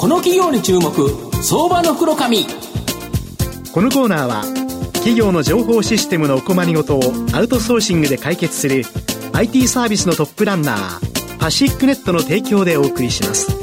この企業に注目相場の袋紙このコーナーは企業の情報システムのお困りごとをアウトソーシングで解決する IT サービスのトップランナーパシックネットの提供でお送りします。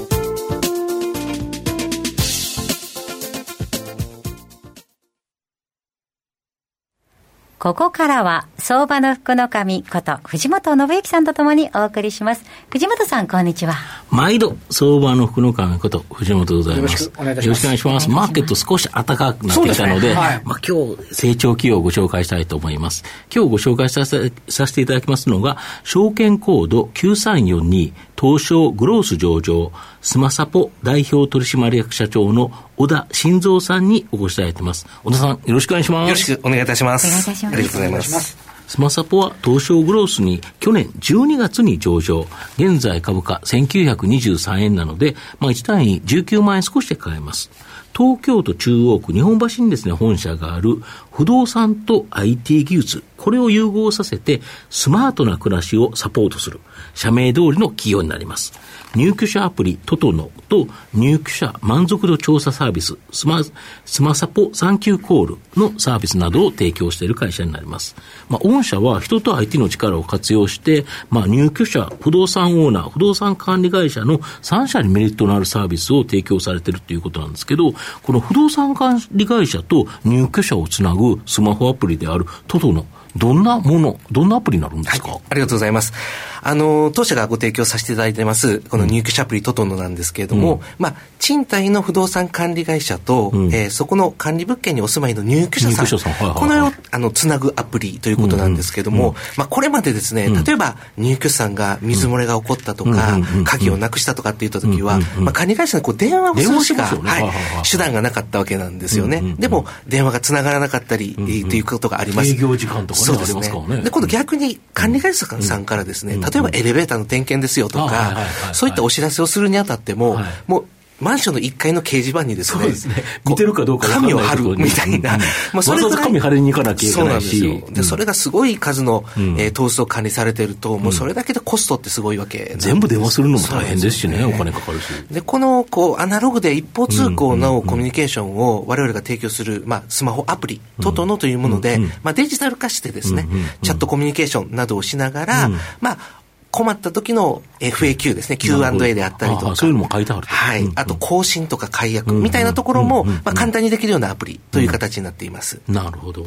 ここからは、相場の福の神こと、藤本信之さんとともにお送りします。藤本さん、こんにちは。毎度、相場の福の神こと、藤本でございます。よろしくお願いします。マーケット少し暖かくなってきたので、でねはい、まあ今日、成長企業をご紹介したいと思います。今日ご紹介させさせていただきますのが、証券コード9342、東証グロース上場、スマサポ代表取締役社長の小田晋三さんにお越しいただいています。小田さん、よろしくお願いします。よろしくお願いいたします。お願いいたします。ありがとうございます。スマサポは東証グロースに去年12月に上場。現在株価1923円なので、まあ1単位19万円少しで買えます。東京都中央区日本橋にですね、本社がある不動産と IT 技術、これを融合させてスマートな暮らしをサポートする、社名通りの企業になります。入居者アプリトトノと入居者満足度調査サービススマスマサポサンキューコールのサービスなどを提供している会社になります。まあ、御社は人と IT の力を活用して、まあ、入居者、不動産オーナー、不動産管理会社の3社にメリットのあるサービスを提供されているということなんですけど、この不動産管理会社と入居者をつなぐスマホアプリであるトトの、どんなもの、どんなアプリになるんですか、ありがとうございます。あの、当社がご提供させていただいてます、この入居者アプリトトノなんですけれども、うん、まあ、賃貸の不動産管理会社と、うん、えー、そこの管理物件にお住まいの入居者さん、さん。はいはいはい、このよあの、つなぐアプリということなんですけれども、うん、まあ、これまでですね、例えば入居者さんが水漏れが起こったとか、鍵をなくしたとかって言った時は、まあ、管理会社にこう電話をするしか、ね、はい、手段がなかったわけなんですよね。でも、電話がつながらなかったり、ということがあります。営業時間とかね、そうですね。で、今度逆に管理会社さんからですね、例えばエレベーターの点検ですよとか、そういったお知らせをするにあたっても、もうマンションの1階の掲示板にですね、すね。見てるかどうか紙を貼るみたいな、うん、まあそれわ紙貼りに行かなきゃいけないし、そうなんですよ。で、それがすごい数の、うん、えー、投資を管理されてると、もうそれだけでコストってすごいわけ全部電話するのも大変ですしね、ね。お金かかるし。で、この、こう、アナログで一方通行のコミュニケーションを我々が提供する、まあ、スマホアプリ、トトノというもので、まあ、デジタル化してですね、チャットコミュニケーションなどをしながら、まあ、困った時の FAQ ですね、Q&A であったりとか。そういうのも書いてある。はい。あと、更新とか解約みたいなところも、まあ、簡単にできるようなアプリという形になっています。なるほど。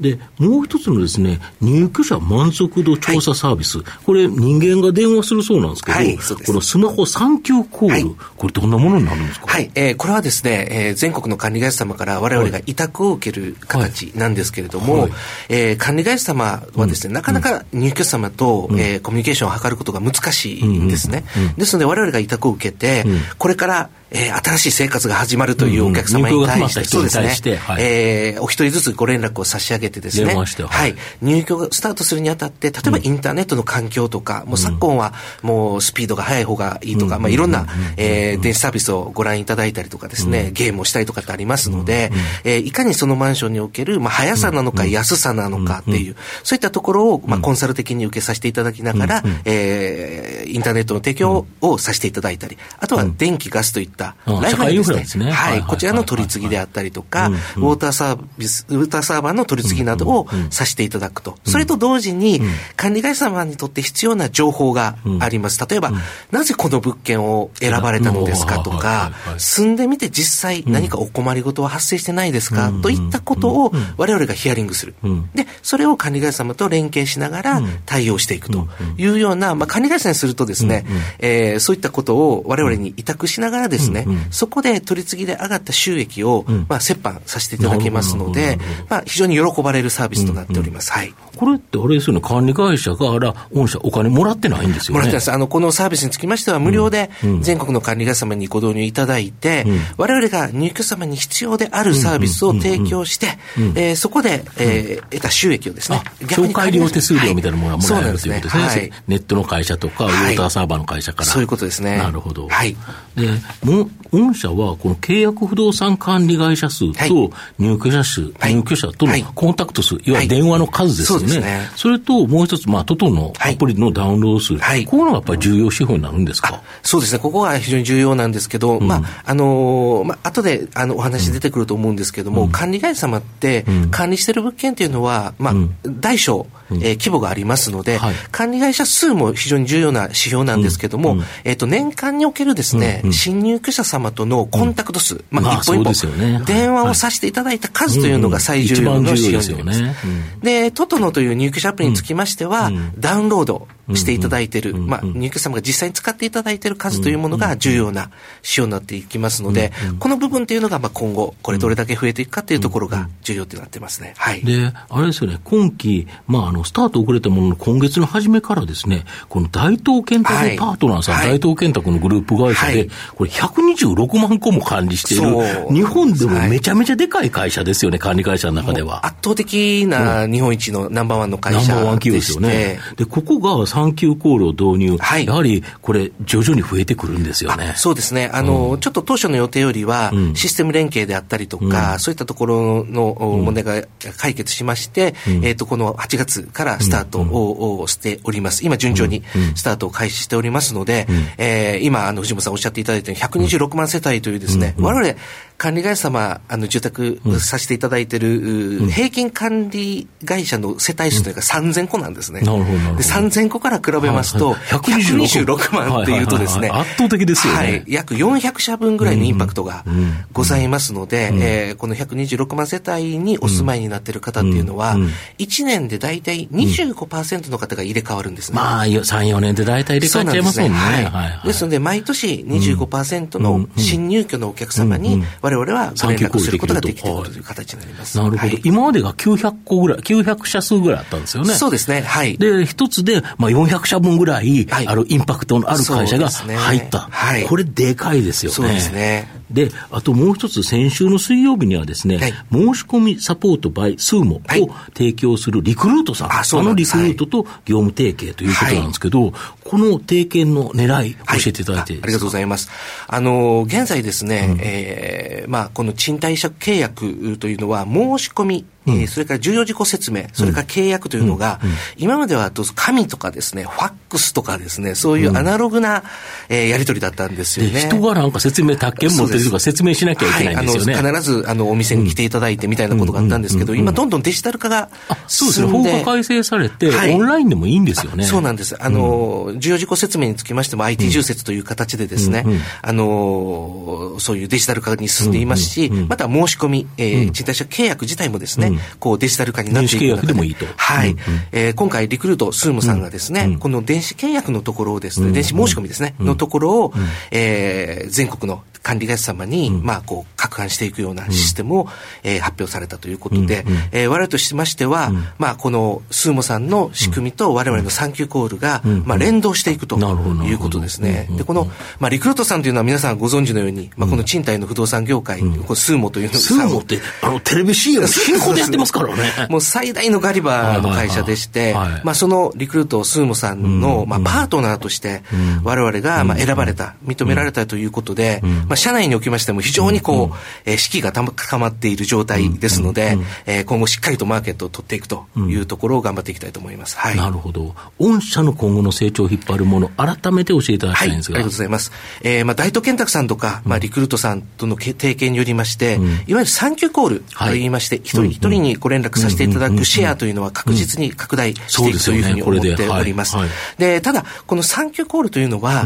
で、もう一つのですね、入居者満足度調査サービス。はい、これ、人間が電話するそうなんですけど、はい、このスマホサンキューコール、はい、これどんなものになるんですか？はい。えー、これはですね、えー、全国の管理会社様から我々が委託を受ける形なんですけれども、はい、えー、管理会社様はですね、うん、なかなか入居者様と、うん、えー、コミュニケーションを図ることが難しい。んですね。ですので、我々が委託を受けて、これからえー、新しい生活が始まるというお客様に対して、そうですね、はい、えー、お一人ずつご連絡を差し上げてですね、はい、はい、入居がスタートするにあたって、例えばインターネットの環境とか、うん、もう昨今はもうスピードが速い方がいいとか、うん、まあいろんな、えー、電子サービスをご覧いただいたりとかですね、うん、ゲームをしたりとかってありますので、うん、えー、いかにそのマンションにおける、まあ速さなのか安さなのかっていう、そういったところを、まあコンサル的に受けさせていただきながら、えー、インターネットの提供をさせていただいたり、あとは電気、ガスといったライフラインですね。はい。こちらの取り次ぎであったりとか、ウォーターサービス、ウォーターサーバーの取り次ぎなどをさせていただくと。それと同時に、管理会社様にとって必要な情報があります。例えば、なぜこの物件を選ばれたのですかとか、住んでみて実際何かお困りごとは発生してないですかといったことを我々がヒアリングする。で、それを管理会社様と連携しながら対応していくというような、まあ、管理会社にするとですね、えー、そういったことを我々に委託しながらですね、そこで取り次ぎで上がった収益を、うん、まあ、折半させていただけますので、まあ、非常に喜ばれるサービスとなっております。はい。これってあれですよね、管理会社が、あら、御社お金もらってないんですよね。もらってます。あの、このサービスにつきましては、無料で全国の管理会社様にご導入いただいて、うん、我々が入居者様に必要であるサービスを提供して、えそこで、えー、得た収益をですね、逆に。紹介料手数料みたいなものがもらえるということですね。はい、ネットの会社とか、ウォーターサーバーの会社から。そういうことですね。なるほど。はい。で、もの御社は、この契約不動産管理会社数と入居者数、はい。入居者とのはい。コンタクト数、いわゆる電話の数ですよね。そうですね。それともう一つ、まあ、トトのアプリのダウンロード数、はい。こういうのがやっぱり重要指標になるんですか、そうですね、ここが非常に重要なんですけど、まあ、あのーまあ、後で、あの、お話出てくると思うんですけども、管理会社様って、管理してる物件っていうのは、まあ、大小、えー規模がありますので、はい。管理会社数も非常に重要な指標なんですけども、えっ、と、年間におけるですね、新入居者様とのコンタクト数、まあ、まあ一本一そうですよね。本、電話をさせていただいた数というのが最重要の指標になります。ですよで、トトノという入居者アプリにつきましては、ダウンロードしていただいている、まあ、入居者様が実際に使っていただいている数というものが重要な指標になっていきますので、この部分というのが、まあ、今後、これどれだけ増えていくかというところが重要となってますね。はい。で、あれですよね、今期、まあ、あの、スタート遅れたものの今月の初めからですね、この大東建託はい。パートナーさん、はい。大東建託のグループ会社で、はい。これ126万個も管理している、日本でもめちゃめちゃでかい会社ですよね、管理会社の中では。圧倒的な日本一のナンバーワンの会社ナンバーワン企業でですよね。、で、ここが産休コールを導入、はい。やはりこれ、徐々に増えてくるんですよね。あ。そうですね。あの、ちょっと当初の予定よりは、システム連携であったりとか、そういったところのお問題が解決しまして、えっ、と、この8月からスタートを、をしております。今、順調にスタートを開始しておりますので、えー今、あの、藤本さんおっしゃっていただいたように、126万世帯というですね、我々、管理会社様、あの、住宅させていただいている、平均管理会社の世帯数というのが3000個なんですね。なるほどなるほど。で、3000個から比べますと、はいはい。126万っていうとですね、はいはいはい圧倒的ですよね。はい。約400社分ぐらいのインパクトがございますので、えーこの126万世帯にお住まいになっている方っていうのは、1年で大体25%の方が入れ替わるんですね。まあ、3、4年で大体入れ替えちゃいますもんね。んですね。はいはいですので、毎年25%の新入居のお客様に、我々はご連絡することができているという形になります。なるほど、はい今までが900個ぐらい、900社数ぐらいあったんですよね。そうですね。はい。で、一つで、まあ、400社分ぐらい、はいあるインパクトのある会社が入った。はいこれでかいですよね。そうですね。で、あともう一つ、先週の水曜日にはですね、はい。申し込みサポート by スーモはい。を提供するリクルートさん、あそうなんです。のリクルートと業務提携ということなんですけど、この提携の狙い、教えていただいていいあありがとうございます。あの、現在ですね、えーまあ、この賃貸借契約というのは、申し込み、えーそれから重要事項説明、それから契約というのが、今までは紙とかですね、ファックスとかですね、そういうアナログな、えーやり取りだったんですよでね。人がなんか説明、宅建持ってるとか説明しなきゃいけないんですよね。はい、あの必ずあのお店に来ていただいてみたいなことがあったんですけど、今どんどんデジタル化がそうですね。法が改正されて、はい。オンラインでもいいんですよね。そうなんです。あの、重要事項説明につきましても IT 重説という形でですね、あの、そういうデジタル化に進んでいますし、また申し込み、えー賃貸借契約自体もですね、こうデジタル化になっていく中で。もいいとはい。えー今回リクルートスームさんがですね、この電子契約のところをですね、電子申し込みですね、のところを、えー全国の管理会社様に、まあ、こう、拡販していくようなシステムを、えー発表されたということで、えー我々としましては、まあ、このスーモさんの仕組みと我々の産休コールが、まあ、連動していくということですね。で、この、まあ、リクルートさんというのは皆さんご存知のように、まあ、この賃貸の不動産業界、このスーモというのスーモって、あの、テレビ CM 進行でやってますからね。もう最大のガリバーの会社でして、まあそのリクルートスーモさんの、まあパートナーとして、我々がまあ選ばれた、認められたということで、まあ社内におきましても非常にこう、えー士気が高まっている状態ですので、えー今後しっかりとマーケットを取っていくというところを頑張っていきたいと思います。はい。なるほど。御社の今後の成長を引っ張るもの、改めて教えていただきはい、ありたいんですが。がとうございます。えー、まあ、大東建託さんとか、まあ、リクルートさんとのけ提携によりまして、いわゆる産休コールといいまして、一、人一人にご連絡させていただくシェアというのは確実に拡大していくというふうに思っております。で、ただ、この産休コールというのは、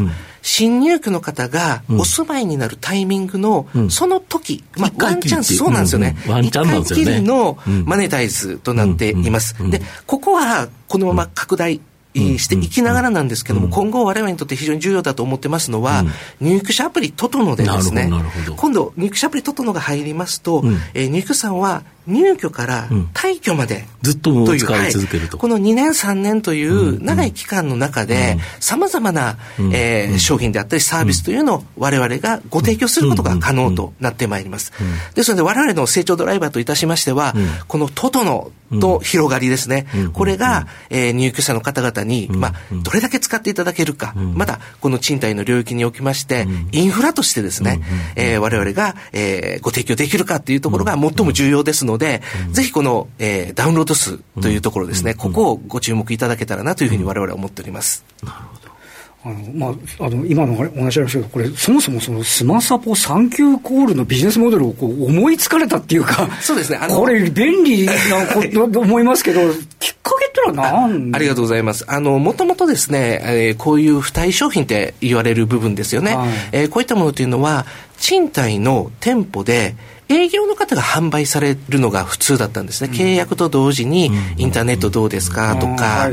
新入居の方がお住まいになるタイミングの、その時、まあ、ワンチャンス、そうなんですよね。ワンチャンなんですよね。一回きりのマネタイズとなっています。で、ここは、このまま拡大、していきながらなんですけども、今後我々にとって非常に重要だと思ってますのは、入居者アプリトトノでですね。今度入居者アプリトトノが入りますと、えー入居者さんは入居から退去まで、ずっと使い続けると、はい、この2年3年という長い期間の中でさまざまな、えー、商品であったりサービスというのを我々がご提供することが可能となってまいります、ですので我々の成長ドライバーといたしましては、このトトのと広がりですね、これが、えー、入居者の方々に、まあ、どれだけ使っていただけるか、まだこの賃貸の領域におきまして、インフラとしてですね、えー、我々が、えー、ご提供できるかというところが最も重要ですので、ぜひこの、えー、ダウンロード数というところですね、ここをご注目いただけたらなというふうに我々は思っております。なるほどあの、まあ、あの、今のお話ありましたけど、これ、そもそもそのスマサポ3級コールのビジネスモデルをこう思いつかれたっていうか、そうですね。これ、便利なことと思いますけど、きっかけってのは何？ありがとうございます。あの、もともとですね、えー、こういう付帯商品って言われる部分ですよね。はい、えー、こういったものというのは、賃貸の店舗で、営業の方が販売されるのが普通だったんですね、契約と同時に、インターネットどうですかとか、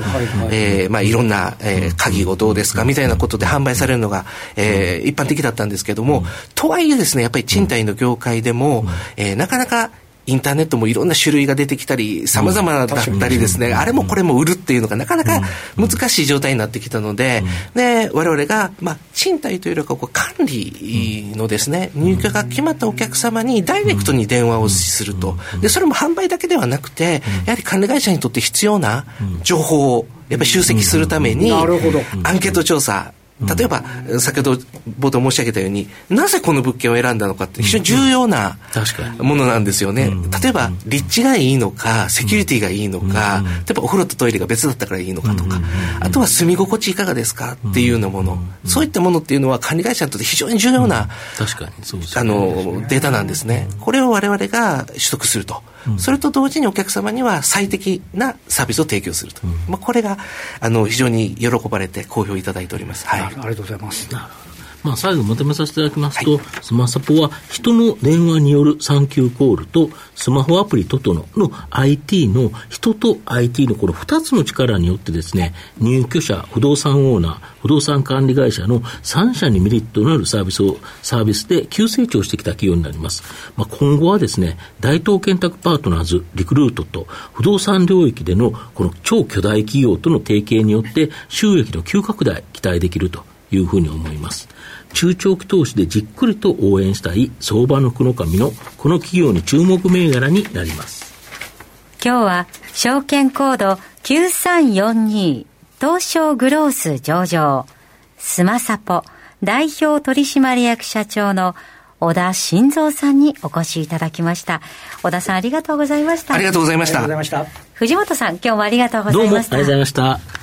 えまあ、いろんな、えー、鍵をどうですかみたいなことで販売されるのが、えー、一般的だったんですけども、とはいえですね、やっぱり賃貸の業界でも、えー、なかなかインターネットもいろんな種類が出てきたり、さまざまだったりですね、うん、あれもこれも売るっていうのがなかなか難しい状態になってきたので、うん、で、我々が、まあ、賃貸というよりかこう管理のですね、入居が決まったお客様にダイレクトに電話をすると。で、それも販売だけではなくて、やはり管理会社にとって必要な情報をやっぱり集積するために、アンケート調査、例えば、先ほど冒頭申し上げたように、なぜこの物件を選んだのかって非常に重要なものなんですよね。例えば、立地がいいのか、セキュリティがいいのか、例えばお風呂とトイレが別だったからいいのかとか、あとは住み心地いかがですかっていうようなもの、そういったものっていうのは管理会社にとって非常に重要な、確かにそうです、あの、データなんですね。これを我々が取得すると。それと同時にお客様には最適なサービスを提供すると。まあ、これが、あの、非常に喜ばれて好評いただいております。はい。ありがとうございます。まあ、最後まとめさせていただきますと、はい、スマサポは人の電話による産休コールとスマホアプリトトノの IT の人と IT のこの2つの力によってですね、入居者、不動産オーナー、不動産管理会社の3社にメリットのあるサービスを、サービスで急成長してきた企業になります。まあ、今後はですね、大東建託パートナーズ、リクルートと不動産領域でのこの超巨大企業との提携によって収益の急拡大期待できるというふうに思います。中長期投資でじっくりと応援したい相場の福の神のこの企業に注目銘柄になります。今日は証券コード9342東証グロース上場スマサポ代表取締役社長の小田晋三さんにお越しいただきました。小田さんありがとうございました。ありがとうございました。藤本さん今日もありがとうございました。どうもありがとうございました。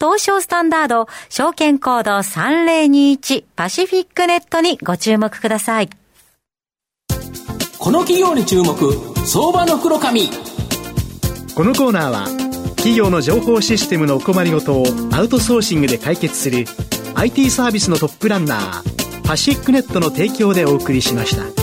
東証スタンダード、証券コード3021パシフィックネットにご注目ください。この企業に注目、相場の黒髪。このコーナーは、企業の情報システムのお困りごとをアウトソーシングで解決する IT サービスのトップランナー、パシックネットの提供でお送りしました。